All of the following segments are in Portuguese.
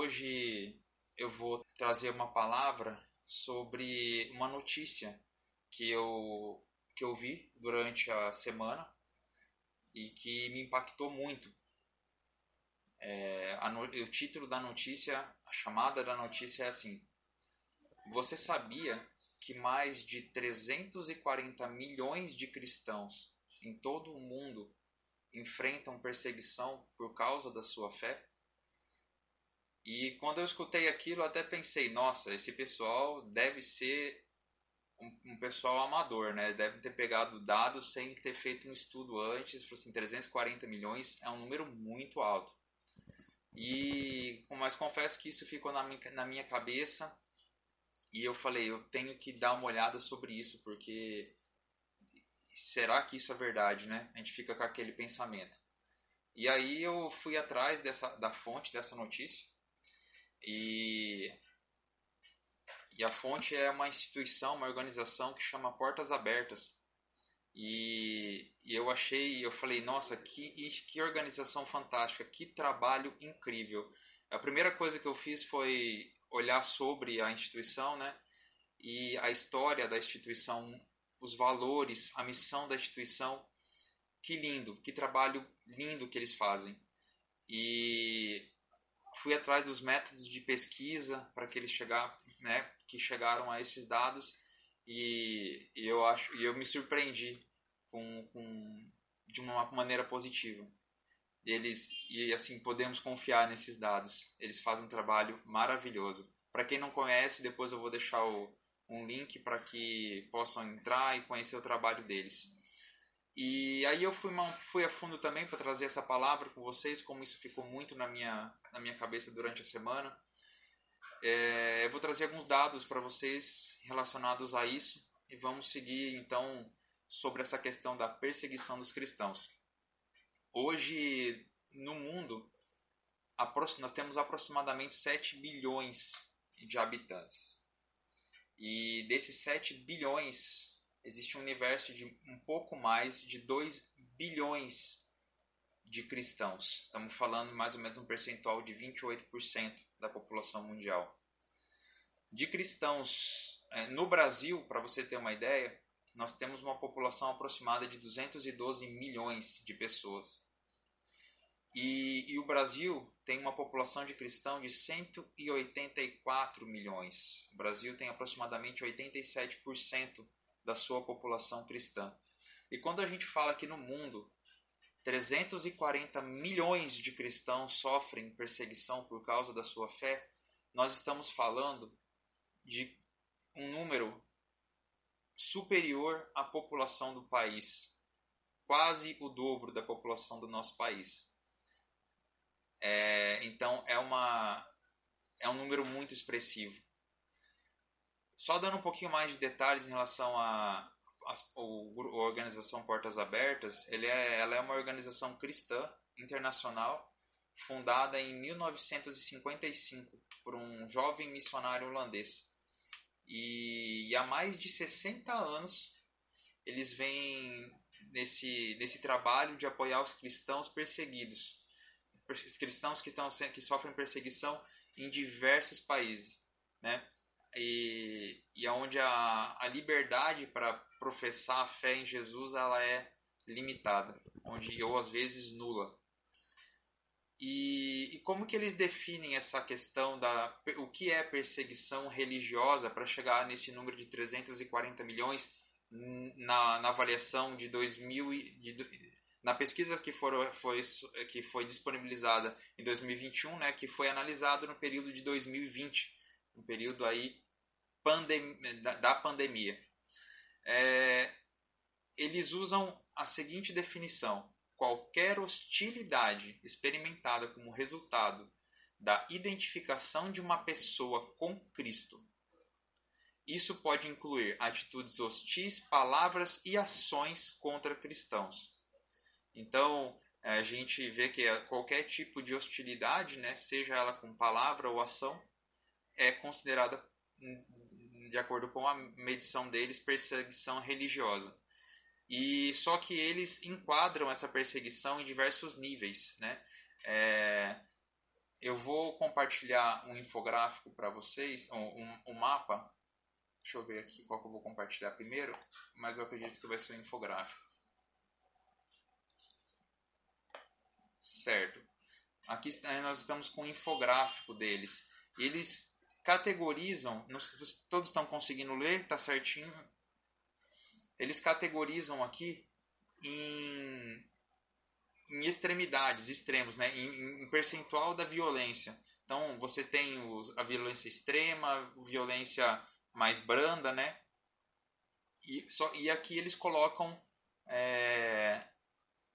hoje eu vou trazer uma palavra sobre uma notícia que eu, que eu vi durante a semana e que me impactou muito. É, a, o título da notícia, a chamada da notícia é assim: Você sabia que mais de 340 milhões de cristãos em todo o mundo enfrentam perseguição por causa da sua fé? E quando eu escutei aquilo, até pensei: nossa, esse pessoal deve ser um, um, pessoal amador, né? Deve ter pegado dados sem ter feito um estudo antes. Assim, 340 milhões é um número muito alto. E, mas confesso que isso ficou na minha, na minha cabeça e eu falei, eu tenho que dar uma olhada sobre isso, porque será que isso é verdade, né? A gente fica com aquele pensamento. E aí eu fui atrás dessa, da fonte dessa notícia e e a fonte é uma instituição, uma organização que chama Portas Abertas. E, e eu achei, eu falei, nossa, que, que organização fantástica, que trabalho incrível. A primeira coisa que eu fiz foi olhar sobre a instituição, né? E a história da instituição, os valores, a missão da instituição. Que lindo, que trabalho lindo que eles fazem. E fui atrás dos métodos de pesquisa para que eles chegar, né, que chegaram a esses dados e, e eu acho e eu me surpreendi com, com de uma maneira positiva. Eles e assim podemos confiar nesses dados. Eles fazem um trabalho maravilhoso. Para quem não conhece depois eu vou deixar o, um link para que possam entrar e conhecer o trabalho deles e aí eu fui, fui a fundo também para trazer essa palavra com vocês como isso ficou muito na minha na minha cabeça durante a semana é, eu vou trazer alguns dados para vocês relacionados a isso e vamos seguir então sobre essa questão da perseguição dos cristãos. Hoje no mundo nós temos aproximadamente 7 bilhões de habitantes. E desses 7 bilhões, existe um universo de um pouco mais de 2 bilhões de cristãos. Estamos falando mais ou menos um percentual de 28% da população mundial. De cristãos é, no Brasil, para você ter uma ideia, nós temos uma população aproximada de 212 milhões de pessoas. E, e, o Brasil tem uma população de cristãos de 184 milhões. O Brasil tem aproximadamente 87% da sua população cristã. E quando a gente fala que no mundo 340 milhões de cristãos sofrem perseguição por causa da sua fé, nós estamos falando de um número superior à população do país, quase o dobro da população do nosso país. É, então é uma é um número muito expressivo. Só dando um pouquinho mais de detalhes em relação a, a, a organização Portas Abertas, ele é, ela é uma organização cristã internacional fundada em 1955 por um jovem missionário holandês. E, e há mais de 60 anos eles vêm nesse, nesse trabalho de apoiar os cristãos perseguidos. Os cristãos que, estão, que sofrem perseguição em diversos países. Né? E, e onde a, a liberdade para professar a fé em Jesus ela é limitada, onde ou às vezes nula. E, e, como que eles definem essa questão da o que é perseguição religiosa para chegar nesse número de 340 milhões na, na avaliação de 2000 de, na pesquisa que for, foi, que foi disponibilizada em 2021, né, que foi analisado no período de 2020, um período aí pandem, da, da pandemia. É, eles usam a seguinte definição: qualquer hostilidade experimentada como resultado da identificação de uma pessoa com Cristo. Isso pode incluir atitudes hostis, palavras e ações contra cristãos. Então, a gente vê que qualquer tipo de hostilidade, né, seja ela com palavra ou ação, é considerada, de acordo com a medição deles, perseguição religiosa. E só que eles enquadram essa perseguição em diversos níveis, né? É, eu vou compartilhar um infográfico para vocês, um, um, um, mapa. Deixa eu ver aqui qual que eu vou compartilhar primeiro, mas eu acredito que vai ser um infográfico. Certo. Aqui nós estamos com um infográfico deles. Eles categorizam, todos estão conseguindo ler, tá certinho? Eles categorizam aqui em, em extremidades, extremos, né? Em, em, percentual da violência. Então você tem os, a violência extrema, violência mais branda, né? E, só, e aqui eles colocam. É,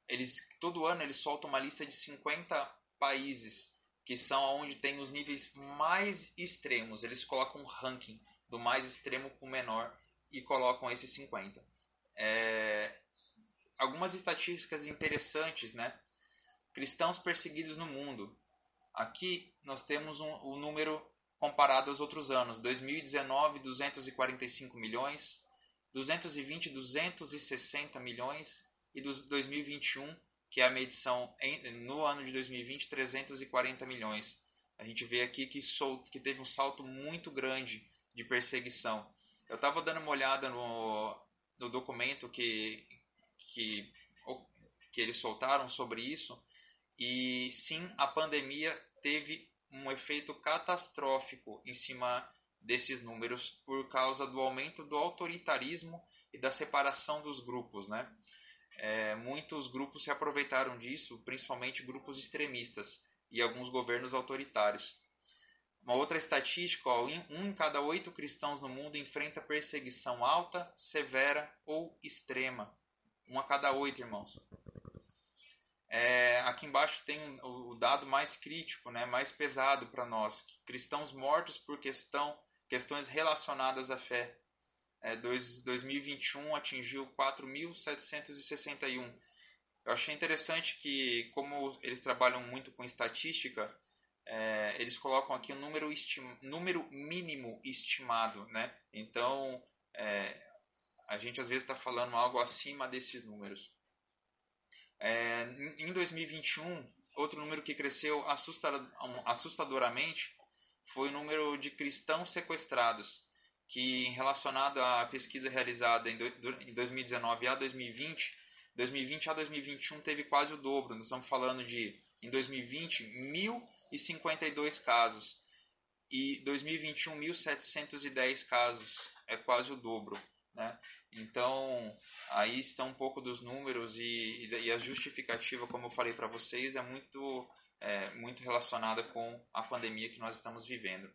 eles todo ano eles soltam uma lista de 50 países que são onde tem os níveis mais extremos. Eles colocam um ranking do mais extremo para o menor e colocam esses 50. É, algumas estatísticas interessantes, né? Cristãos perseguidos no mundo. Aqui nós temos um, o número comparado aos outros anos. 2019, 245 milhões. 2020, 260 milhões. E 2021, que é a medição em, no ano de 2020, 340 milhões. A gente vê aqui que, sol, que teve um salto muito grande de perseguição. Eu estava dando uma olhada no, no documento que, que, que eles soltaram sobre isso. E sim, a pandemia teve um efeito catastrófico em cima desses números por causa do aumento do autoritarismo e da separação dos grupos, né? É, muitos grupos se aproveitaram disso, principalmente grupos extremistas e alguns governos autoritários. Uma outra estatística, ó, um em cada oito cristãos no mundo enfrenta perseguição alta, severa ou extrema. Um a cada oito, irmãos. É, aqui embaixo tem o dado mais crítico, né, mais pesado para nós. Cristãos mortos por questão, questões relacionadas à fé. É, dois, 2021 atingiu 4.761. Eu achei interessante que, como eles trabalham muito com estatística, é, eles colocam aqui um número, número mínimo estimado, né? Então, é, a gente às vezes está falando algo acima desses números. É, em 2021, outro número que cresceu assustadoramente foi o número de cristãos sequestrados, que relacionado à pesquisa realizada em 2019 a 2020, 2020 a 2021 teve quase o dobro. Nós estamos falando de, em 2020, mil e 52 casos. E 2021, 1.710 casos, é quase o dobro. Né? Então, aí estão um pouco dos números e, e a justificativa, como eu falei para vocês, é muito, é, muito relacionada com a pandemia que nós estamos vivendo.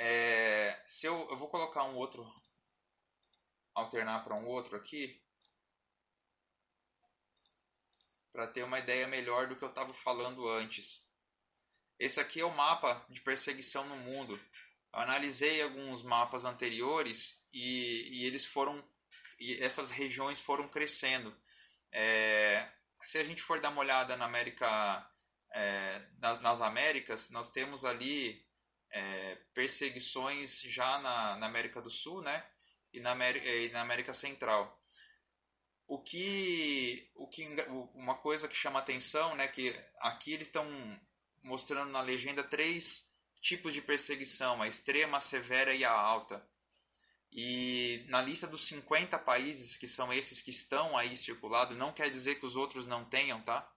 É, se eu, eu vou colocar um outro, alternar para um outro aqui, para ter uma ideia melhor do que eu estava falando antes. Esse aqui é o mapa de perseguição no mundo. Eu analisei alguns mapas anteriores e, e eles foram e essas regiões foram crescendo. É, se a gente for dar uma olhada na América, é, na, nas Américas, nós temos ali é, perseguições já na, na, América do Sul, né? E na América, e na América Central. O que, o que, uma coisa que chama atenção, né? Que aqui eles estão mostrando na legenda três tipos de perseguição: a extrema, a severa e a alta. E na lista dos 50 países, que são esses que estão aí circulados, não quer dizer que os outros não tenham, tá?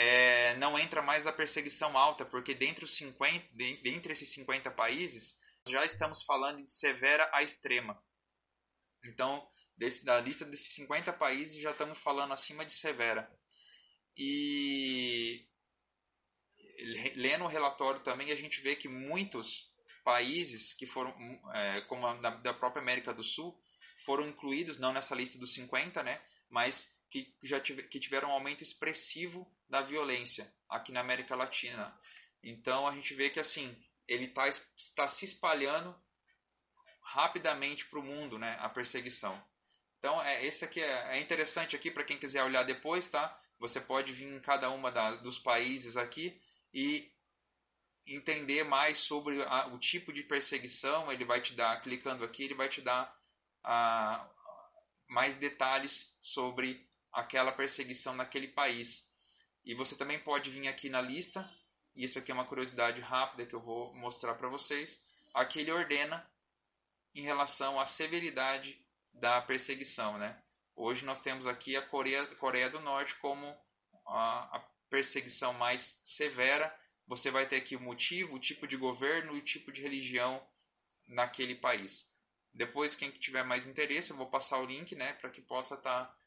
É, não entra mais a perseguição alta, porque dentre, os 50, dentre esses 50 países, já estamos falando de severa a extrema. Então, desse, da lista desses 50 países, já estamos falando acima de severa. E lendo o relatório também, a gente vê que muitos países que foram, é, como a da, da, própria América do Sul, foram incluídos, não nessa lista dos 50, né, mas que já tive, que tiveram um aumento expressivo da violência aqui na América Latina. Então a gente vê que assim, ele tá, está se espalhando rapidamente para o mundo, né, a perseguição. Então é esse aqui é, é interessante aqui para quem quiser olhar depois, tá? Você pode vir em cada uma da, dos países aqui e entender mais sobre a, o tipo de perseguição, ele vai te dar, clicando aqui, ele vai te dar a, mais detalhes sobre aquela perseguição naquele país. E você também pode vir aqui na lista isso aqui é uma curiosidade rápida que eu vou mostrar para vocês. Aqui ele ordena em relação à severidade da perseguição, né? Hoje nós temos aqui a Coreia, Coreia do Norte como a, a perseguição mais severa. Você vai ter aqui o motivo, o tipo de governo e o tipo de religião naquele país. Depois, quem tiver mais interesse, eu vou passar o link, né, para que possa estar tá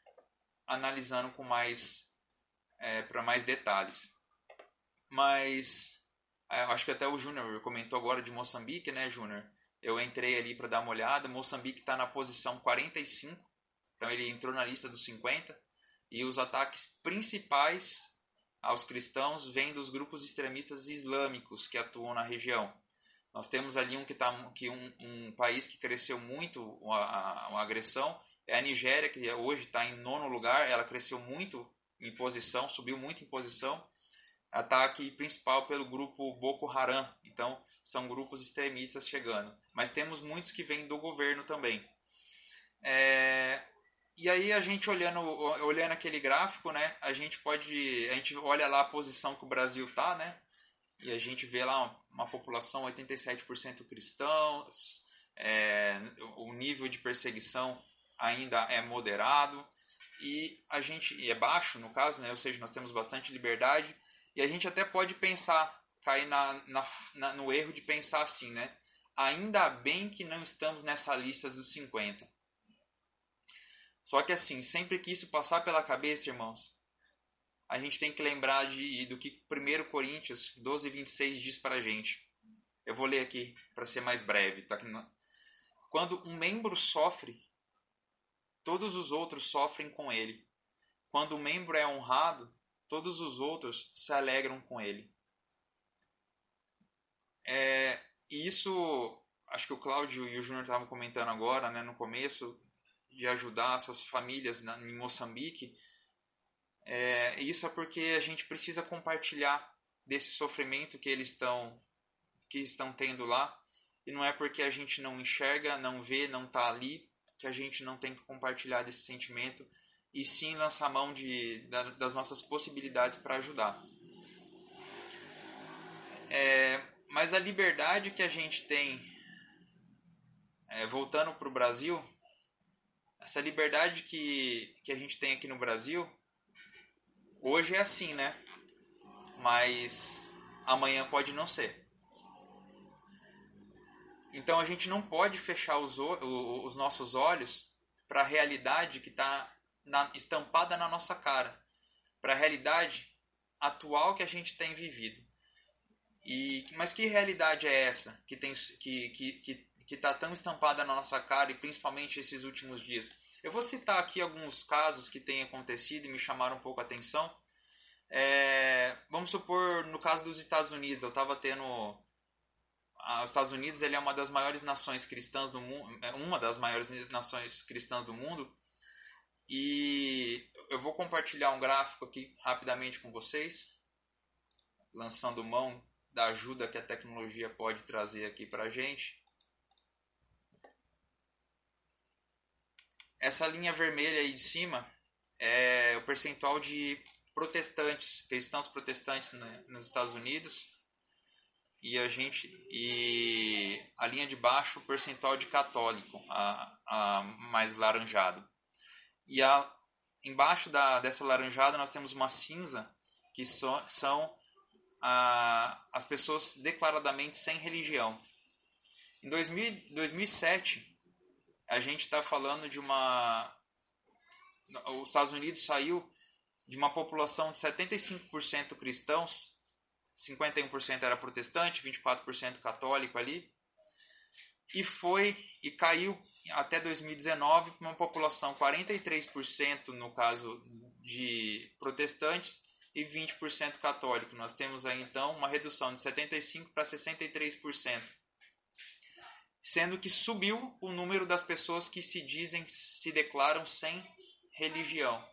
analisando com mais é, para mais detalhes. Mas é, acho que até o Júnior comentou agora de Moçambique, né, Júnior? Eu entrei ali para dar uma olhada. Moçambique está na posição 45, então ele entrou na lista dos 50. E os ataques principais aos cristãos vêm dos grupos extremistas islâmicos que atuam na região. Nós temos ali um que tá, que um, um país que cresceu muito a, a, agressão é a Nigéria, que hoje está em nono lugar. Ela cresceu muito em posição, subiu muito em posição. Ataque principal pelo grupo Boko Haram. Então, são grupos extremistas chegando. Mas temos muitos que vêm do governo também. É, e aí a gente olhando, olhando aquele gráfico, né, a gente pode, a gente olha lá a posição que o Brasil tá, né, e a gente vê lá uma, uma população 87% cristãos, é, o nível de perseguição ainda é moderado e a gente e é baixo no caso, né, ou seja, nós temos bastante liberdade e a gente até pode pensar cair na, na, na, no erro de pensar assim, né? Ainda bem que não estamos nessa lista dos 50. Só que assim, sempre que isso passar pela cabeça, irmãos, a gente tem que lembrar de, do que 1 Coríntios 12, 26 diz para gente. Eu vou ler aqui para ser mais breve. Tá? Quando um membro sofre, todos os outros sofrem com ele. Quando o um membro é honrado, todos os outros se alegram com ele. É, e isso, acho que o Cláudio e o Júnior estavam comentando agora, né, no começo, de ajudar essas famílias na, em Moçambique. É, isso é porque a gente precisa compartilhar desse sofrimento que eles estão que estão tendo lá e não é porque a gente não enxerga, não vê, não está ali que a gente não tem que compartilhar desse sentimento e sim lançar mão de, das nossas possibilidades para ajudar. É, mas a liberdade que a gente tem, é, voltando para o Brasil, essa liberdade que, que a gente tem aqui no Brasil, hoje é assim, né? Mas amanhã pode não ser. Então a gente não pode fechar os, os nossos olhos para a realidade que está estampada na nossa cara, para a realidade atual que a gente tem vivido. E, mas que realidade é essa que tem que que que que está tão estampada na nossa cara e principalmente esses últimos dias? Eu vou citar aqui alguns casos que têm acontecido e me chamaram um pouco a atenção. É, vamos supor no caso dos Estados Unidos, eu estava tendo os Estados Unidos ele é uma das maiores nações cristãs do mundo, é uma das maiores nações cristãs do mundo. E eu vou compartilhar um gráfico aqui rapidamente com vocês, lançando mão da ajuda que a tecnologia pode trazer aqui para a gente. Essa linha vermelha aí de cima é o percentual de protestantes, cristãos protestantes né, nos Estados Unidos. E a gente e a linha de baixo o percentual de católico, a, a mais laranjado. E a, embaixo da, dessa laranjada nós temos uma cinza que so, são a, as pessoas declaradamente sem religião. Em 2000, 2007, a gente está falando de uma. Os Estados Unidos saiu de uma população de 75% cristãos, 51% era protestante, 24% católico ali, e foi e caiu até 2019 para uma população 43% no caso de protestantes e 20% católico. Nós temos aí então uma redução de 75% para 63%. Sendo que subiu o número das pessoas que se dizem, se declaram sem religião.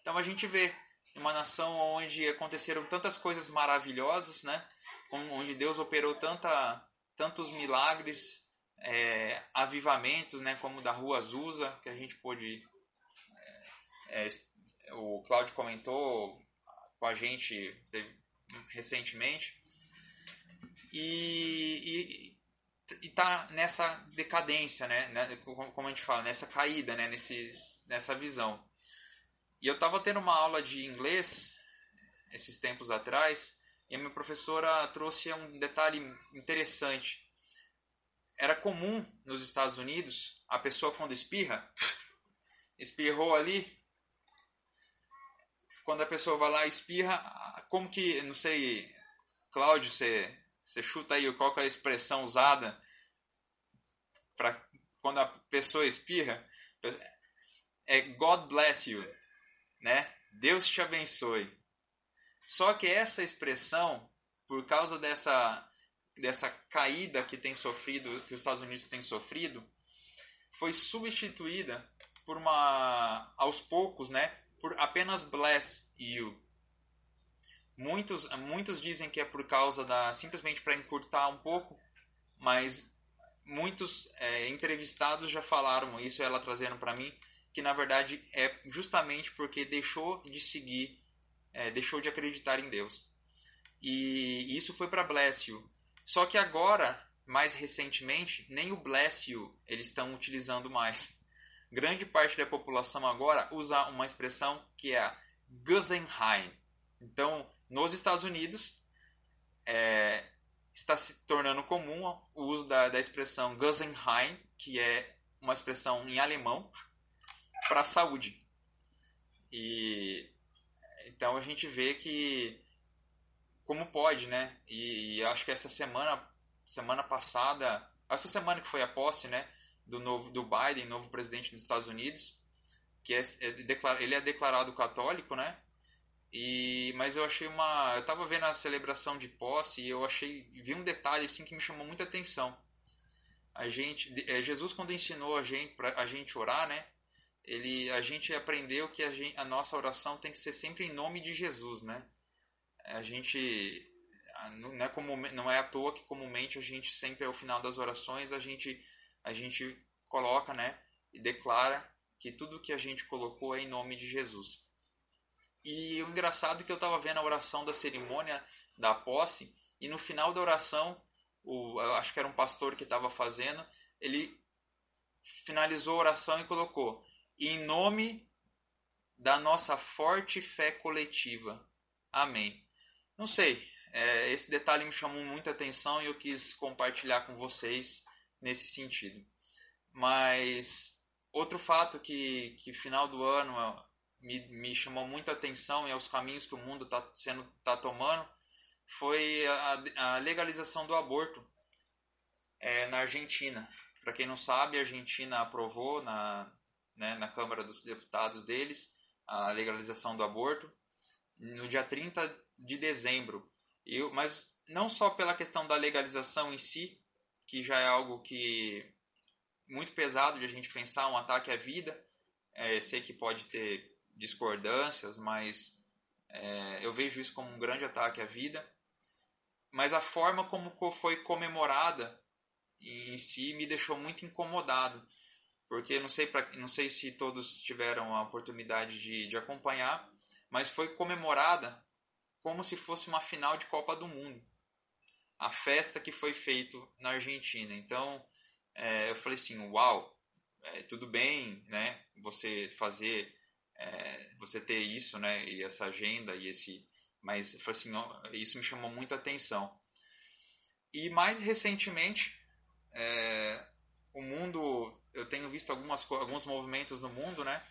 Então a gente vê uma nação onde aconteceram tantas coisas maravilhosas, né? onde Deus operou tanta, tantos milagres, é, avivamentos, né? como da Rua Azusa, que a gente pôde. É, é, o Cláudio comentou com a gente recentemente. e, e, e tá nessa decadência, né? né? Como a gente fala, nessa caída, né? Nesse, nessa visão. E eu estava tendo uma aula de inglês esses tempos atrás e a minha professora trouxe um detalhe interessante. Era comum nos Estados Unidos a pessoa quando espirra, espirrou ali, quando a pessoa vai lá e espirra, como que, não sei, Cláudio, você, você chuta aí qual é a expressão usada para quando a pessoa espirra? É God bless you, né? Deus te abençoe. Só que essa expressão, por causa dessa dessa caída que tem sofrido, que os Estados Unidos têm sofrido, foi substituída por uma aos poucos, né, por apenas bless you. Muitos, muitos dizem que é por causa da. simplesmente para encurtar um pouco, mas muitos é, entrevistados já falaram isso, ela trazendo para mim, que na verdade é justamente porque deixou de seguir, é, deixou de acreditar em Deus. E isso foi para bless you. Só que agora, mais recentemente, nem o bless you eles estão utilizando mais. Grande parte da população agora usa uma expressão que é a Guggenheim. Então, nos Estados Unidos, é, está se tornando comum o uso da, da expressão Gesundheit, que é uma expressão em alemão para saúde. E então a gente vê que como pode, né? E, e, acho que essa semana, semana passada, essa semana que foi a posse, né, do novo do Biden, novo presidente dos Estados Unidos, que é, é ele é declarado católico, né? E, mas eu achei uma. Eu tava vendo a celebração de posse e eu achei. Vi um detalhe assim que me chamou muita atenção. A gente. É, Jesus, quando ensinou a gente, pra a gente orar, né? Ele, a gente aprendeu que a, gente, a nossa oração tem que ser sempre em nome de Jesus, né? A gente. Não é, como, não é à toa que comumente a gente sempre ao final das orações a gente, a gente coloca, né? E declara que tudo que a gente colocou é em nome de Jesus. E o engraçado é que eu estava vendo a oração da cerimônia da posse e no final da oração, o, acho que era um pastor que estava fazendo, ele finalizou a oração e colocou: Em nome da nossa forte fé coletiva. Amém. Não sei, é, esse detalhe me chamou muita atenção e eu quis compartilhar com vocês nesse sentido. Mas outro fato que, que final do ano me, me chamou muita atenção e aos caminhos que o mundo está sendo tá tomando foi a, a legalização do aborto é, na Argentina. Para quem não sabe, a Argentina aprovou na, né, na Câmara dos Deputados deles a legalização do aborto no dia 30 de dezembro. Eu, mas não só pela questão da legalização em si, que já é algo que muito pesado de a gente pensar, um ataque à vida. É, sei que pode ter discordâncias, mas é, eu vejo isso como um grande ataque à vida. Mas a forma como foi comemorada em si me deixou muito incomodado, porque não sei, pra, não sei se todos tiveram a oportunidade de, de acompanhar, mas foi comemorada como se fosse uma final de Copa do Mundo. A festa que foi feita na Argentina. Então, é, eu falei assim, uau, é, tudo bem, né? Você fazer é, você ter isso, né, e essa agenda e esse, mas assim, ó, isso me chamou muita atenção. E mais recentemente, é, o mundo, eu tenho visto algumas, alguns movimentos no mundo, né,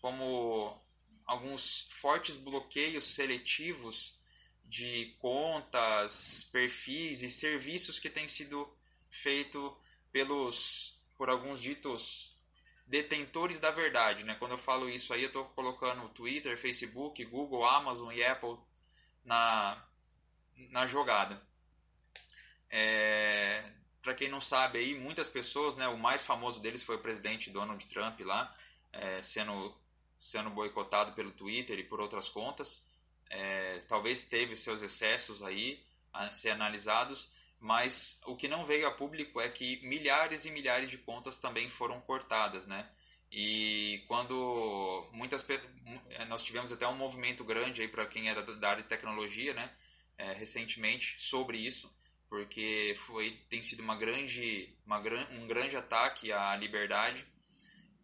como alguns fortes bloqueios seletivos de contas, perfis e serviços que têm sido feito pelos por alguns ditos detentores da verdade, né? Quando eu falo isso aí, eu estou colocando Twitter, Facebook, Google, Amazon e Apple na, na jogada. É, Para quem não sabe aí, muitas pessoas, né? O mais famoso deles foi o presidente Donald Trump lá, é, sendo sendo boicotado pelo Twitter e por outras contas. É, talvez teve seus excessos aí a ser analisados, mas o que não veio a público é que milhares e milhares de contas também foram cortadas, né? E quando muitas eh, nós tivemos até um movimento grande aí para quem é da, área de tecnologia, né? É, recentemente sobre isso, porque foi tem sido uma grande, uma, um grande ataque à liberdade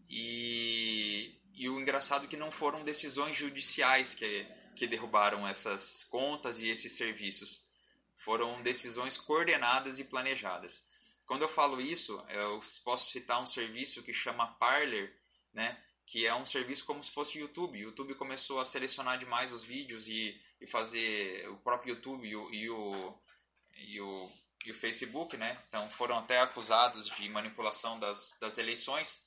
e, e o engraçado é que não foram decisões judiciais que, que derrubaram essas contas e esses serviços. Foram decisões coordenadas e planejadas. Quando eu falo isso, eu posso citar um serviço que chama Parler, né? que é um serviço como se fosse YouTube. O YouTube começou a selecionar demais os vídeos e, e fazer o próprio YouTube e e o, e o, o Facebook, né? Então foram até acusados de manipulação das, das eleições.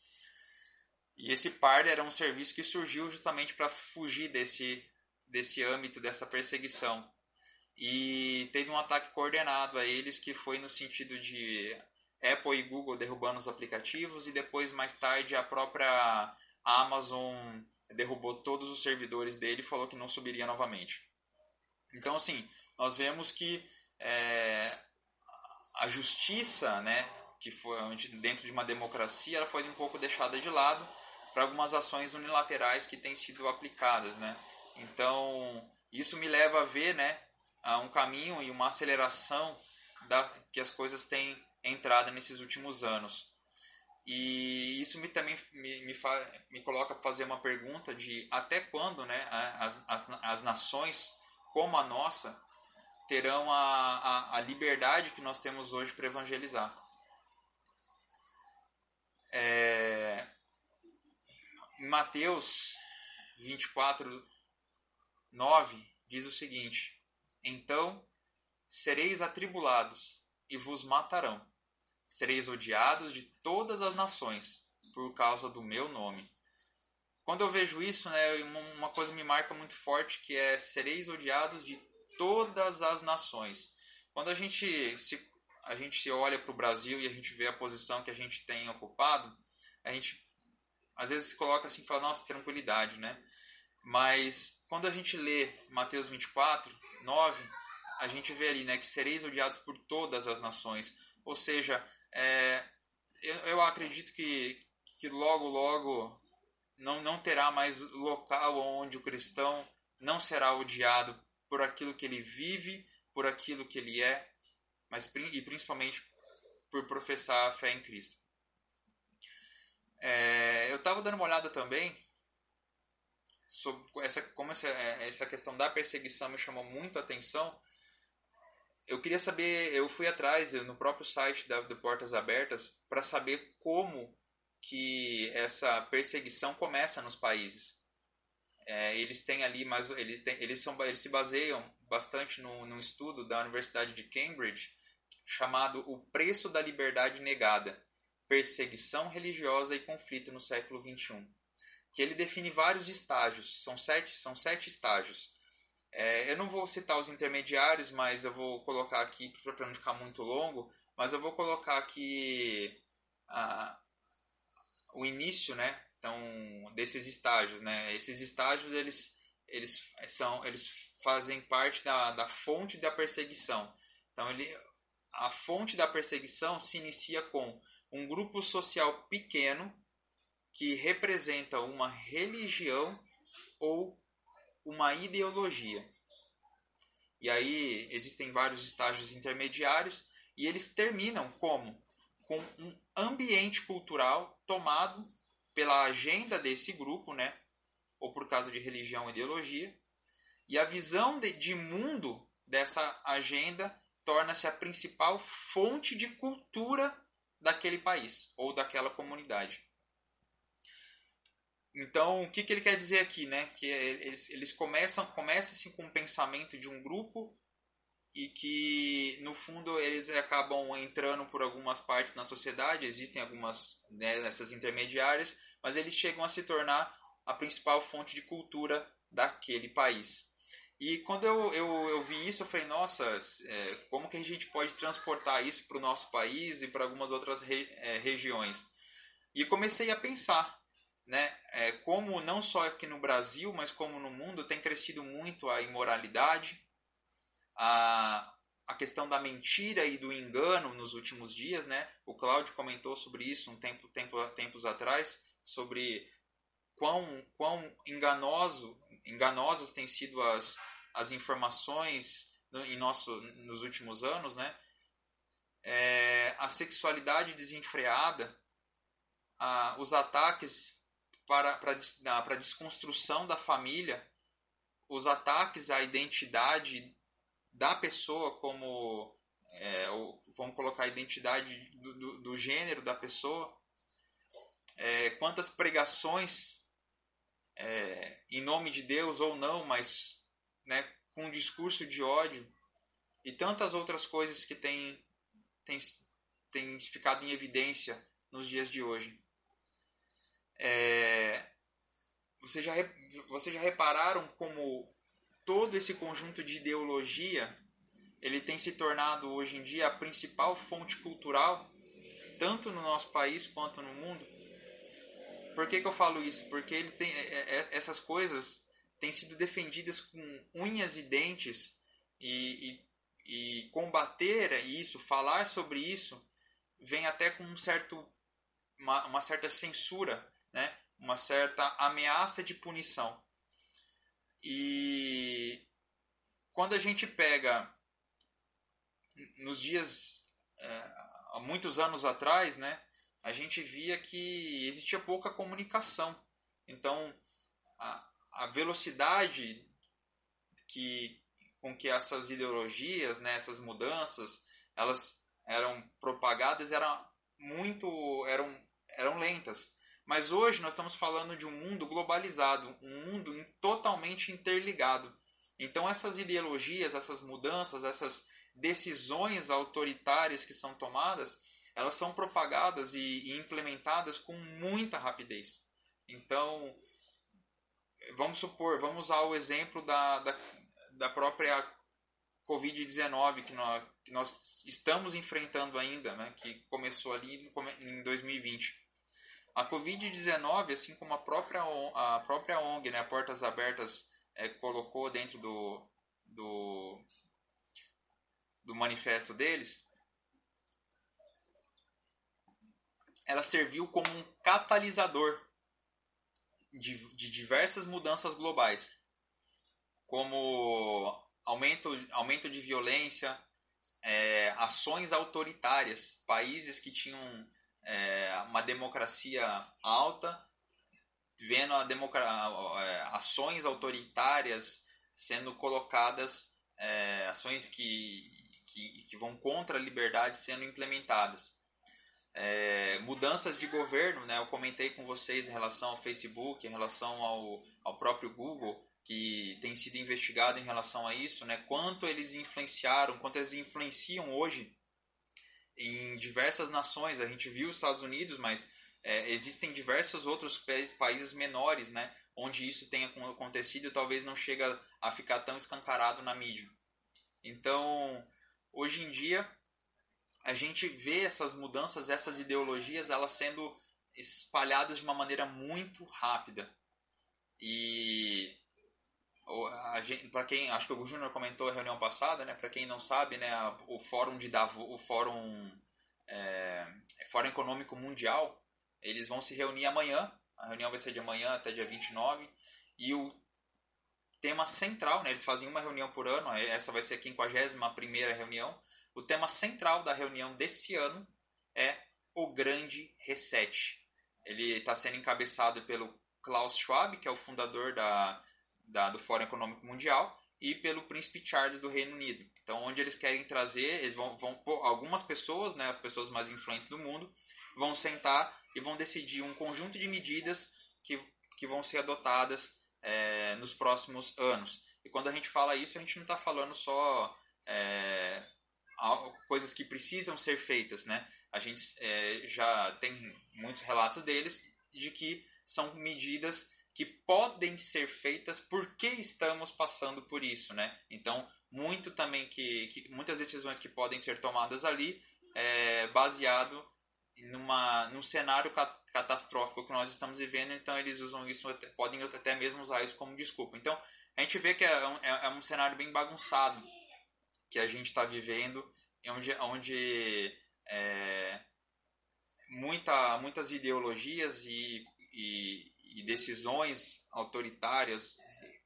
E esse Parler era um serviço que surgiu justamente para fugir desse, desse âmbito, dessa perseguição. E teve um ataque coordenado a eles que foi no sentido de Apple e Google derrubando os aplicativos e depois, mais tarde, a própria Amazon derrubou todos os servidores dele e falou que não subiria novamente. Então, assim, nós vemos que é, a justiça, né, que foi dentro de uma democracia, ela foi um pouco deixada de lado para algumas ações unilaterais que têm sido aplicadas, né? Então, isso me leva a ver, né, a um caminho e uma aceleração da, que as coisas têm entrado nesses últimos anos. E isso me, também me, me, fa, me coloca para fazer uma pergunta de até quando né, as, as, as nações como a nossa terão a, a, a liberdade que nós temos hoje para evangelizar. É, Mateus 24, 9 diz o seguinte: Então sereis atribulados e vos matarão sereis odiados de todas as nações por causa do meu nome. Quando eu vejo isso, né, uma coisa me marca muito forte que é sereis odiados de todas as nações. Quando a gente se a gente olha para o Brasil e a gente vê a posição que a gente tem ocupado, a gente às vezes se coloca assim e fala, nossa, tranquilidade, né? Mas quando a gente lê Mateus 24, 9, a gente vê ali né, que sereis odiados por todas as nações. Ou seja, é, eu, eu acredito que, que logo, logo não, não terá mais local onde o cristão não será odiado por aquilo que ele vive, por aquilo que ele é, mas e principalmente por professar a fé em Cristo. É, eu estava dando uma olhada também sobre essa como essa, essa questão da perseguição me chamou muito a atenção eu queria saber, eu fui atrás no próprio site da, do Portas Abertas para saber como que essa perseguição começa nos países. É, eles têm ali, mas eles, têm, eles, são, eles se baseiam bastante no, num estudo da Universidade de Cambridge chamado O Preço da Liberdade Negada, Perseguição Religiosa e Conflito no Século XXI, que ele define vários estágios, são sete, são sete estágios. É, eu não vou citar os intermediários, mas eu vou colocar aqui, para não ficar muito longo, mas eu vou colocar aqui a, o início né, então, desses estágios. Né? Esses estágios eles, eles, são, eles fazem parte da, da fonte da perseguição. Então, ele, a fonte da perseguição se inicia com um grupo social pequeno que representa uma religião ou uma ideologia. E aí existem vários estágios intermediários e eles terminam como? Com um ambiente cultural tomado pela agenda desse grupo, né? ou por causa de religião ou ideologia, e a visão de, de mundo dessa agenda torna-se a principal fonte de cultura daquele país ou daquela comunidade. Então, o que, que ele quer dizer aqui, né? Que eles, eles começam, começa assim com um pensamento de um grupo e que no fundo eles acabam entrando por algumas partes na sociedade, existem algumas né, nessas intermediárias, mas eles chegam a se tornar a principal fonte de cultura daquele país. E quando eu, eu, eu vi isso, eu falei, nossa, é, como que a gente pode transportar isso para o nosso país e para algumas outras re, é, regiões? E comecei a pensar, né, é, como não só aqui no Brasil, mas como no mundo, tem crescido muito a imoralidade, a, a questão da mentira e do engano nos últimos dias. Né? O Cláudio comentou sobre isso um tempo, tempo, tempos atrás, sobre quão, quão enganoso, enganosas têm sido as, as informações no, em nosso, nos últimos anos, né? a sexualidade desenfreada, a, os ataques para, para, para a desconstrução da família, os ataques à identidade da pessoa como é, ou, vamos colocar a identidade do, do, do gênero da pessoa é, quantas pregações é, em nome de Deus ou não mas né, com um discurso de ódio e tantas outras coisas que têm tem, tem ficado em evidência nos dias de hoje. É, vocês já, vocês já repararam como todo esse conjunto de ideologia ele tem se tornado hoje em dia a principal fonte cultural, tanto no nosso país quanto no mundo? Por que, que eu falo isso? Porque ele tem, é, é, essas coisas têm sido defendidas com unhas e dentes e, e, e combater isso, falar sobre isso, vem até com um certo, uma, uma certa censura, né? uma certa ameaça de punição. E quando a gente pega nos dias é, há muitos anos atrás, né, a gente via que existia pouca comunicação. Então, a, a velocidade que com que essas ideologias, né, essas mudanças, elas eram propagadas, eram muito eram eram lentas. Mas hoje nós estamos falando de um mundo globalizado, um mundo totalmente interligado. Então essas ideologias, essas mudanças, essas decisões autoritárias que são tomadas, elas são propagadas e, implementadas com muita rapidez. Então, vamos supor, vamos usar o exemplo da, da, da própria Covid-19 que nós, que nós estamos enfrentando ainda, né, que começou ali em 2020. A Covid-19, assim como a própria, a própria ONG, né, Portas Abertas, é, colocou dentro do, do, do manifesto deles, ela serviu como um catalisador de, de diversas mudanças globais, como aumento, aumento de violência, é, ações autoritárias, países que tinham é, uma democracia alta, vendo a democra é, ações autoritárias sendo colocadas, é, ações que, que, que vão contra a liberdade sendo implementadas. É, mudanças de governo, né? eu comentei com vocês em relação ao Facebook, em relação ao, ao próprio Google, que tem sido investigado em relação a isso, né? quanto eles influenciaram, quanto eles influenciam hoje em diversas nações. A gente viu os Estados Unidos, mas é, existem diversos outros países menores, né, onde isso tenha acontecido e talvez não chega a ficar tão escancarado na mídia. Então, hoje em dia a gente vê essas mudanças, essas ideologias, elas sendo espalhadas de uma maneira muito rápida. E para quem acho que o Júnior comentou a reunião passada, né? Para quem não sabe, né? O fórum de Davos, o fórum é, fórum econômico mundial, eles vão se reunir amanhã. A reunião vai ser de amanhã até dia 29 e o tema central, né? Eles fazem uma reunião por ano. Essa vai ser a 51 primeira reunião. O tema central da reunião desse ano é o Grande Reset. Ele está sendo encabeçado pelo Klaus Schwab, que é o fundador da, da, do Fórum Econômico Mundial, e pelo Príncipe Charles do Reino Unido. Então, onde eles querem trazer, eles vão, vão algumas pessoas, né, as pessoas mais influentes do mundo, vão sentar e vão decidir um conjunto de medidas que, que vão ser adotadas é, nos próximos anos. E quando a gente fala isso, a gente não está falando só é, coisas que precisam ser feitas, né? A gente é, já tem muitos relatos deles de que são medidas que podem ser feitas porque estamos passando por isso, né? Então, muito também que, que muitas decisões que podem ser tomadas ali é baseado numa num cenário catastrófico que nós estamos vivendo, então eles usam isso podem até mesmo usar isso como desculpa. Então, a gente vê que é um, é, é um cenário bem bagunçado que a gente está vivendo, onde, onde é, muita, muitas ideologias e, e e decisões autoritárias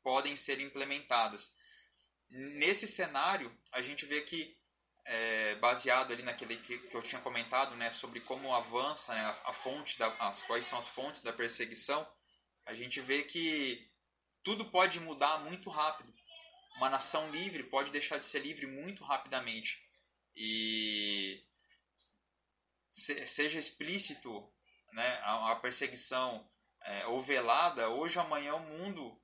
podem ser implementadas. Nesse cenário, a gente vê que é, baseado ali naquele que, que, eu tinha comentado, né, sobre como avança né, a, a, fonte, da, as, quais são as fontes da perseguição, a gente vê que tudo pode mudar muito rápido. Uma nação livre pode deixar de ser livre muito rapidamente. E se, seja explícito né, a, a perseguição é, ou velada, hoje ou amanhã o mundo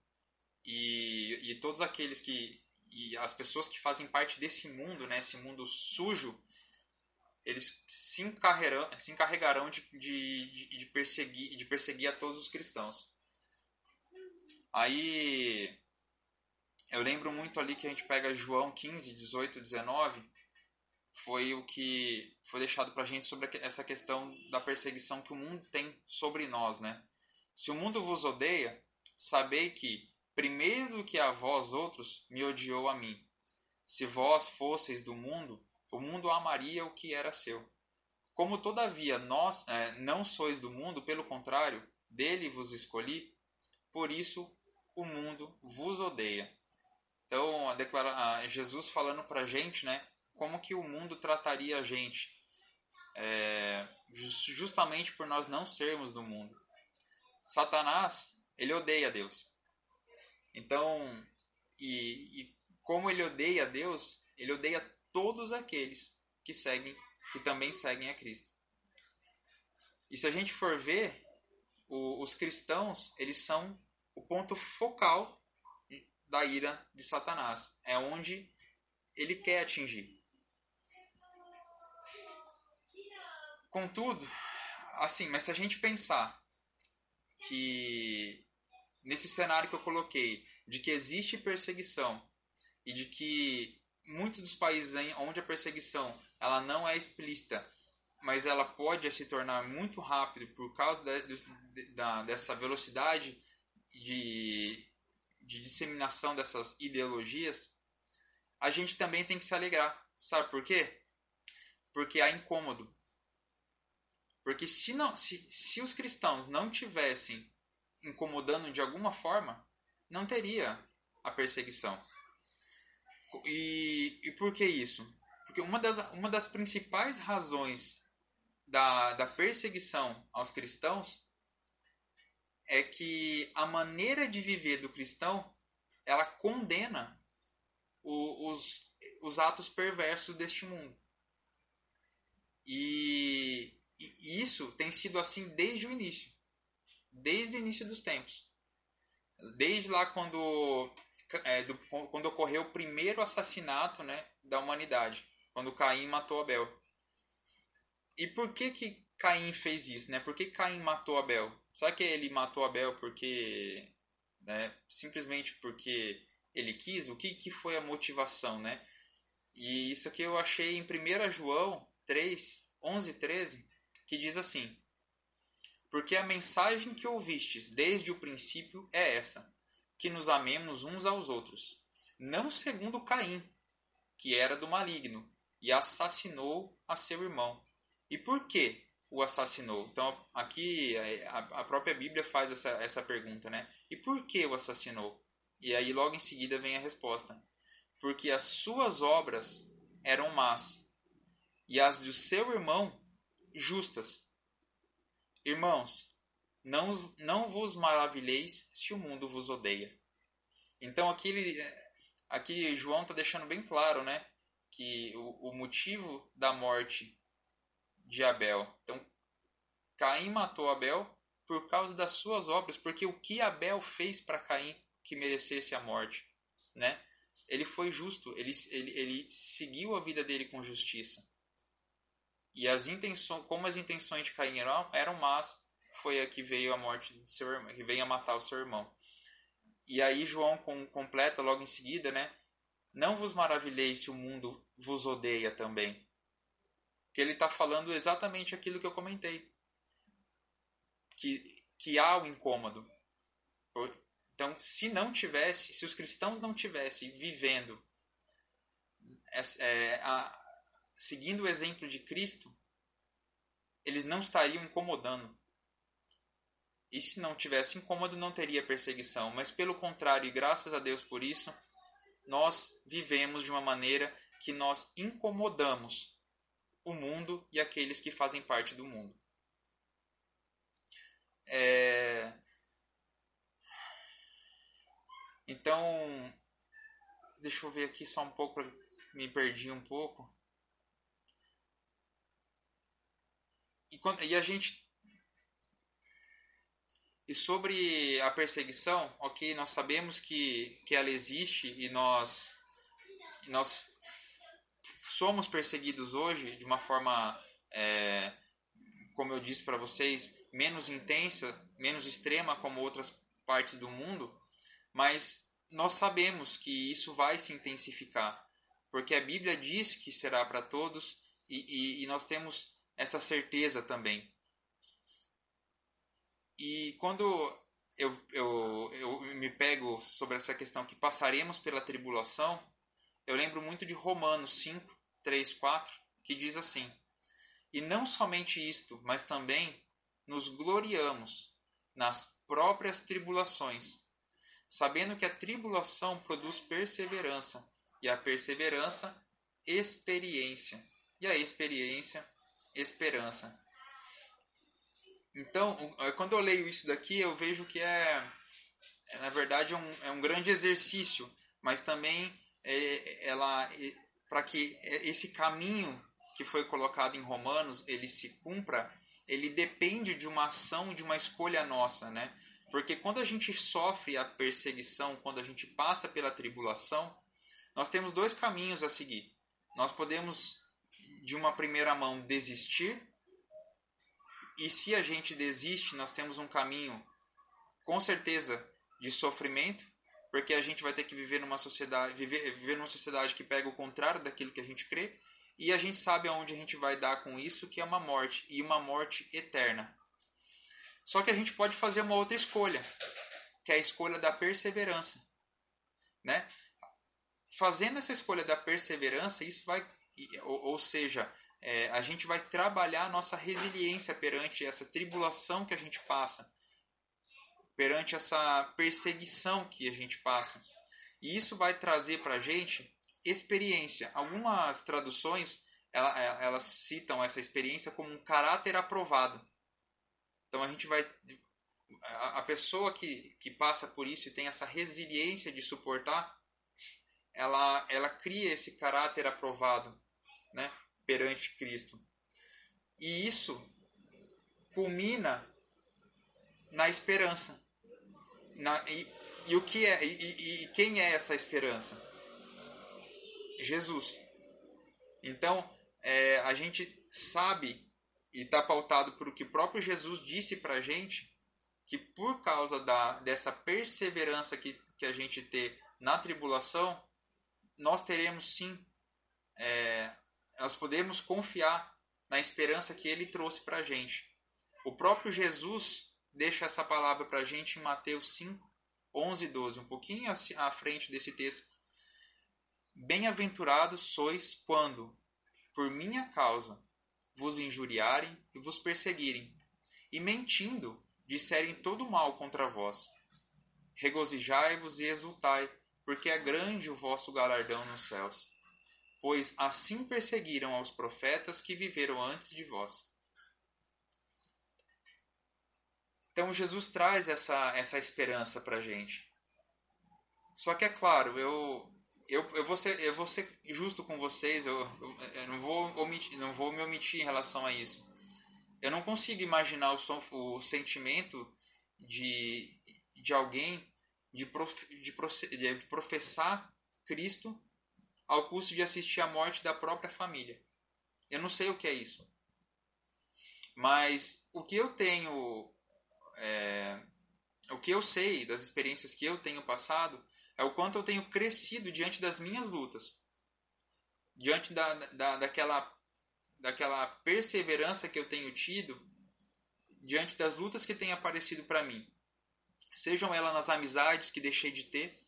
e, e todos aqueles que e as pessoas que fazem parte desse mundo, né, esse mundo sujo, eles se encarregarão, se encarregarão de, de, de, perseguir, de perseguir a todos os cristãos. Aí eu lembro muito ali que a gente pega João 15, 18, 19, foi o que foi deixado para a gente sobre essa questão da perseguição que o mundo tem sobre nós, né? Se o mundo vos odeia, sabei que primeiro do que a vós outros, me odiou a mim. Se vós fosseis do mundo, o mundo amaria o que era seu. Como todavia nós é, não sois do mundo, pelo contrário, dele vos escolhi, por isso o mundo vos odeia. Então, a declara a Jesus falando para a gente, né, como que o mundo trataria a gente, é, justamente por nós não sermos do mundo. Satanás, ele odeia Deus. Então, e, e como ele odeia Deus, ele odeia todos aqueles que seguem, que também seguem a Cristo. E se a gente for ver, o, os cristãos, eles são o ponto focal da ira de Satanás. É onde ele quer atingir. Contudo, assim, mas se a gente pensar que nesse cenário que eu coloquei, de que existe perseguição e de que muitos dos países onde a perseguição ela não é explícita, mas ela pode se tornar muito rápido por causa de, da, dessa velocidade de, de disseminação dessas ideologias, a gente também tem que se alegrar. Sabe por quê? Porque há incômodo. Porque se, não, se, se os cristãos não tivessem incomodando de alguma forma, não teria a perseguição. E, e por que isso? Porque uma das, uma das principais razões da, da perseguição aos cristãos é que a maneira de viver do cristão ela condena o, os, os atos perversos deste mundo. E, e isso tem sido assim desde o início desde o início dos tempos. Desde lá quando, é, do, quando ocorreu o primeiro assassinato né, da humanidade, quando Caim matou Abel. E por que, que Caim fez isso? Né? Por que Caim matou Abel? Será que ele matou Abel porque. Né, simplesmente porque ele quis? O que, que foi a motivação? Né? E isso aqui eu achei em 1 João 3, 11 e 13, que diz assim: porque a mensagem que ouvistes desde o princípio é essa: que nos amemos uns aos outros, não segundo Caim, que era do maligno e assassinou a seu irmão. E por que o assassinou? Então, aqui a própria Bíblia faz essa, essa pergunta, né? E por que o assassinou? E aí, logo em seguida, vem a resposta: porque as suas obras eram más e as do seu irmão justas. Irmãos, não, não vos maravilheis se o mundo vos odeia. Então aqui, ele, aqui João está deixando bem claro né, que o, o motivo da morte de Abel. Então, Caim matou Abel por causa das suas obras, porque o que Abel fez para Caim que merecesse a morte, né? Ele foi justo, ele, ele, ele seguiu a vida dele com justiça. E as intenções, como as intenções de Caim eram, eram más, foi a que veio a morte de seu irmão, que veio a matar o seu irmão. E aí João com, completa logo em seguida, né? Não vos maravilheis se o mundo vos odeia também. Que ele está falando exatamente aquilo que eu comentei. Que, que há o incômodo. Então, se não tivesse, se os cristãos não tivessem vivendo é, a, seguindo o exemplo de Cristo, eles não estariam incomodando. E se não tivesse incômodo, não teria perseguição. Mas pelo contrário, e graças a Deus por isso, nós vivemos de uma maneira que nós incomodamos o mundo e aqueles que fazem parte do mundo. É... Então, deixa eu ver aqui só um pouco, me perdi um pouco. Quando, e a gente. E sobre a perseguição, ok, nós sabemos que, que ela existe e nós, nós somos perseguidos hoje de uma forma, é, como eu disse para vocês, menos intensa, menos extrema como outras partes do mundo, mas nós sabemos que isso vai se intensificar, porque a Bíblia diz que será para todos e, e, e nós temos essa certeza também. E quando eu, eu, eu me pego sobre essa questão que passaremos pela tribulação, eu lembro muito de Romanos 5, 3, 4, que diz assim: E não somente isto, mas também nos gloriamos nas próprias tribulações, sabendo que a tribulação produz perseverança, e a perseverança, experiência, e a experiência, esperança. Então, é, quando eu leio isso daqui, eu vejo que é, é na verdade, é um, é um grande exercício, mas também é, ela para que esse caminho que foi colocado em Romanos ele se cumpra, ele depende de uma ação, de uma escolha nossa, né? Porque quando a gente sofre a perseguição, quando a gente passa pela tribulação, nós temos dois caminhos a seguir. Nós podemos de uma primeira mão desistir. E se a gente desiste, nós temos um caminho com certeza de sofrimento, porque a gente vai ter que viver numa sociedade, viver, viver numa sociedade que pega o contrário daquilo que a gente crê, e a gente sabe aonde a gente vai dar com isso, que é uma morte e uma morte eterna. Só que a gente pode fazer uma outra escolha, que é a escolha da perseverança, né? Fazendo essa escolha da perseverança, isso vai ou, ou seja, é, a gente vai trabalhar a nossa resiliência perante essa tribulação que a gente passa, perante essa perseguição que a gente passa. E isso vai trazer para a gente experiência. Algumas traduções ela, é, elas citam essa experiência como um caráter aprovado. Então a gente vai. A, a pessoa que, que passa por isso e tem essa resiliência de suportar, ela, ela cria esse caráter aprovado né, perante Cristo. E isso culmina na esperança. Na, e, e, o que é e, e quem é essa esperança? Jesus. Então é, a gente sabe e está pautado por o que o próprio Jesus disse para a gente que por causa da, dessa perseverança que, que a gente ter na tribulação, nós teremos sim é, nós podemos confiar na esperança que ele trouxe para a gente. O próprio Jesus deixa essa palavra para a gente em Mateus 5, 11 e 12, um pouquinho à frente desse texto. Bem-aventurados sois quando, por minha causa, vos injuriarem e vos perseguirem, e mentindo, disserem todo mal contra vós. Regozijai-vos e exultai, porque é grande o vosso galardão nos céus pois assim perseguiram aos profetas que viveram antes de vós. Então Jesus traz essa, essa esperança para a gente. Só que é claro, eu, eu, eu, vou ser, eu vou ser justo com vocês, eu, eu, não, vou omitir, não vou me omitir em relação a isso. Eu não consigo imaginar o, o sentimento de, de alguém de, prof, de, de professar Cristo ao custo de assistir à morte da própria família. Eu não sei o que é isso. Mas o que eu tenho. É, o que eu sei das experiências que eu tenho passado é o quanto eu tenho crescido diante das minhas lutas. Diante da, da, daquela, daquela perseverança que eu tenho tido, diante das lutas que têm aparecido para mim. Sejam elas nas amizades que deixei de ter,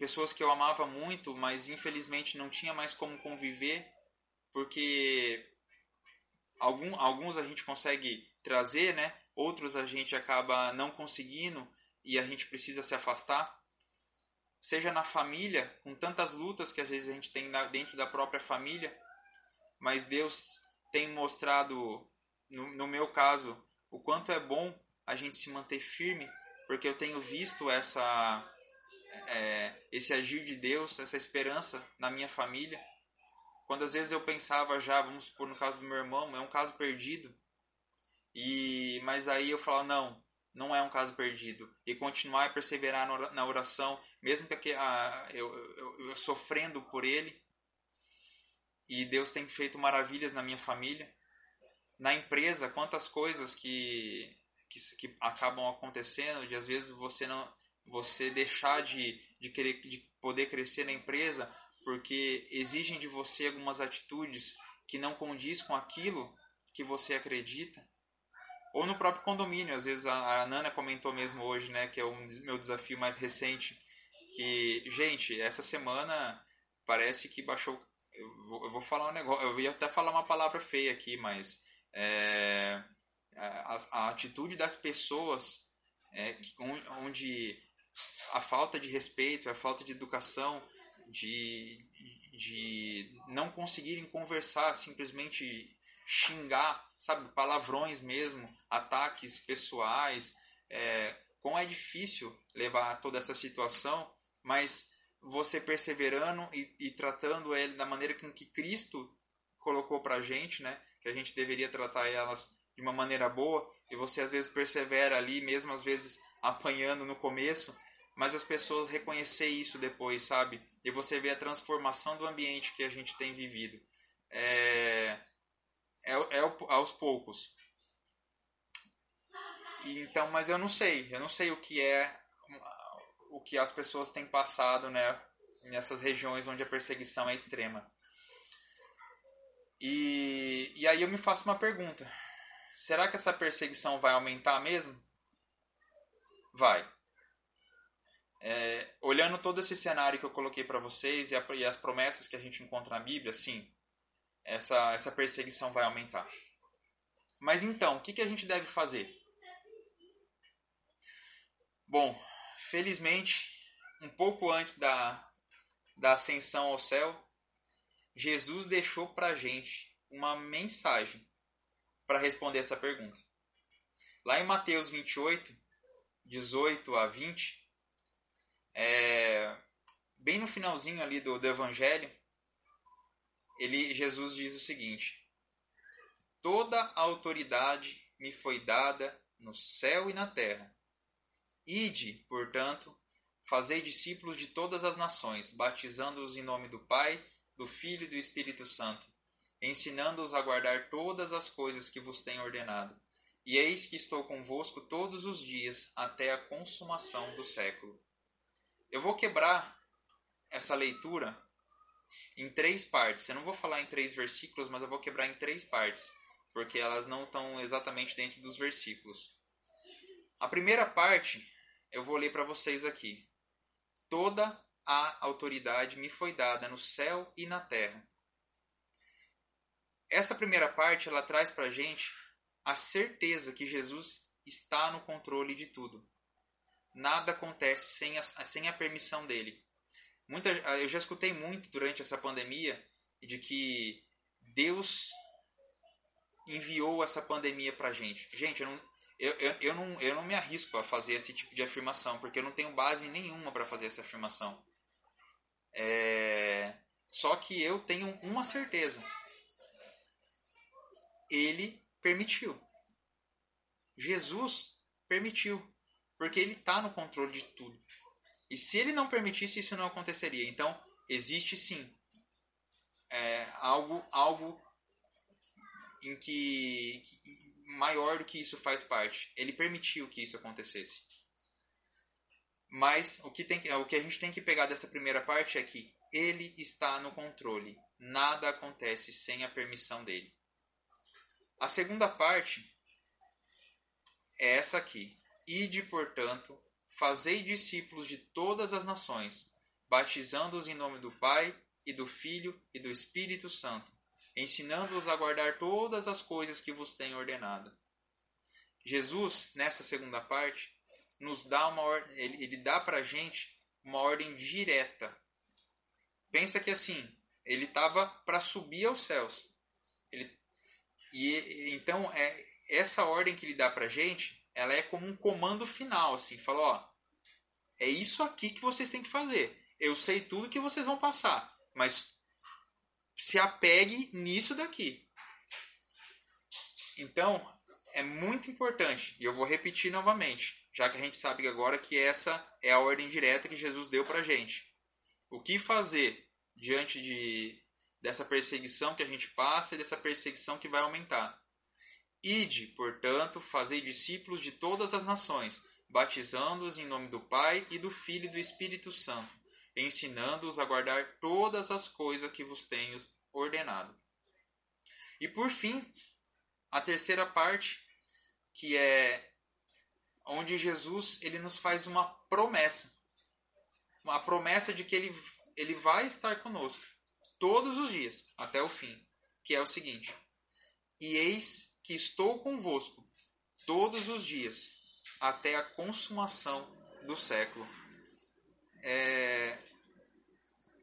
pessoas que eu amava muito, mas infelizmente não tinha mais como conviver, porque algum, alguns a gente consegue trazer, né? Outros a gente acaba não conseguindo e a gente precisa se afastar. seja na família, com tantas lutas que às vezes a gente tem dentro da própria família, mas Deus tem mostrado, no, no meu caso, o quanto é bom a gente se manter firme, porque eu tenho visto essa é, esse agir de Deus, essa esperança na minha família. Quando às vezes eu pensava já, vamos supor no caso do meu irmão, é um caso perdido. E mas aí eu falo não, não é um caso perdido e continuar e perseverar na oração, mesmo que a, eu, eu, eu sofrendo por ele. E Deus tem feito maravilhas na minha família. Na empresa, quantas coisas que, que, que acabam acontecendo, de às vezes você não você deixar de, de querer de poder crescer na empresa porque exigem de você algumas atitudes que não condiz com aquilo que você acredita? Ou no próprio condomínio às vezes a, a Nana comentou mesmo hoje né que é o meu desafio mais recente que gente essa semana parece que baixou eu vou, eu vou falar um negócio eu ia até falar uma palavra feia aqui mas é, a, a atitude das pessoas é, onde a falta de respeito, a falta de educação, de, de não conseguirem conversar, simplesmente xingar, sabe, palavrões mesmo, ataques pessoais. É, como é difícil levar toda essa situação, mas você perseverando e, e tratando ele da maneira com que Cristo colocou para gente, né, que a gente deveria tratar elas de uma maneira boa, e você às vezes persevera ali, mesmo às vezes apanhando no começo, mas as pessoas reconhecer isso depois, sabe? E você vê a transformação do ambiente que a gente tem vivido. É, é, é aos poucos. E, então, mas eu não sei, eu não sei o que é o que as pessoas têm passado, né, nessas regiões onde a perseguição é extrema. E, e aí eu me faço uma pergunta: será que essa perseguição vai aumentar mesmo? Vai. É, olhando todo esse cenário que eu coloquei para vocês e, a, e, as promessas que a gente encontra na Bíblia, sim, essa, essa perseguição vai aumentar. Mas então, o que, que a gente deve fazer? Bom, felizmente, um pouco antes da, da ascensão ao céu, Jesus deixou para a gente uma mensagem para responder essa pergunta. Lá em Mateus 28, 18 a 20, é, bem no finalzinho ali do, do Evangelho, ele, Jesus diz o seguinte: Toda a autoridade me foi dada no céu e na terra. Ide, portanto, fazei discípulos de todas as nações, batizando-os em nome do Pai, do Filho e do Espírito Santo, ensinando-os a guardar todas as coisas que vos tenho ordenado. E eis que estou convosco todos os dias até a consumação do século. Eu vou quebrar essa leitura em três partes. Eu não vou falar em três versículos, mas eu vou quebrar em três partes, porque elas não estão exatamente dentro dos versículos. A primeira parte eu vou ler para vocês aqui. Toda a autoridade me foi dada no céu e na terra. Essa primeira parte ela traz para gente a certeza que Jesus está no controle de tudo. Nada acontece sem a, sem a permissão dele. Muita, eu já escutei muito durante essa pandemia de que Deus enviou essa pandemia para gente. Gente, eu não, eu, eu, eu, não, eu não me arrisco a fazer esse tipo de afirmação, porque eu não tenho base nenhuma para fazer essa afirmação. É, só que eu tenho uma certeza. Ele permitiu. Jesus permitiu. Porque ele está no controle de tudo. E se ele não permitisse, isso não aconteceria. Então, existe sim é, algo, algo em que, que maior do que isso faz parte. Ele permitiu que isso acontecesse. Mas o que, tem que, o que a gente tem que pegar dessa primeira parte é que ele está no controle. Nada acontece sem a permissão dele. A segunda parte é essa aqui. Ide, portanto, fazei discípulos de todas as nações, batizando-os em nome do Pai, e do Filho e do Espírito Santo, ensinando-os a guardar todas as coisas que vos tenho ordenado. Jesus, nessa segunda parte, nos dá uma ele, ele dá para a gente uma ordem direta. Pensa que assim, ele estava para subir aos céus. Ele, e então é essa ordem que ele dá para gente, ela é como um comando final, assim, fala, ó, é isso aqui que vocês têm que fazer. Eu sei tudo que vocês vão passar, mas se apegue nisso daqui. Então, é muito importante, e eu vou repetir novamente, já que a gente sabe agora que essa é a ordem direta que Jesus deu para a gente. O que fazer diante de, dessa perseguição que a gente passa e dessa perseguição que vai aumentar? Ide, portanto, fazei discípulos de todas as nações, batizando-os em nome do Pai e do Filho e do Espírito Santo, ensinando-os a guardar todas as coisas que vos tenho ordenado. E por fim, a terceira parte, que é onde Jesus ele nos faz uma promessa. Uma promessa de que ele, ele vai estar conosco todos os dias, até o fim. Que é o seguinte: E eis que estou convosco todos os dias, até a consumação do século. É,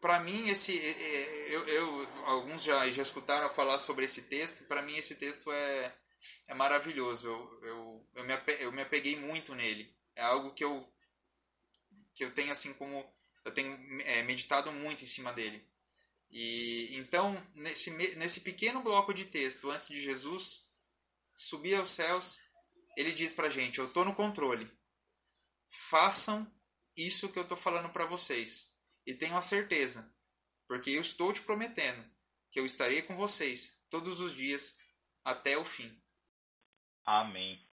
para mim esse é, é, eu, eu, alguns já, já escutaram falar sobre esse texto para mim esse texto é, é maravilhoso eu, eu, eu, me apeguei, eu me apeguei muito nele é algo que eu que eu tenho assim como eu tenho é, meditado muito em cima dele e então nesse nesse pequeno bloco de texto antes de Jesus subir aos céus ele diz pra gente eu tô no controle façam isso que eu tô falando para vocês e tenho a certeza, porque eu estou te prometendo que eu estarei com vocês todos os dias até o fim. Amém.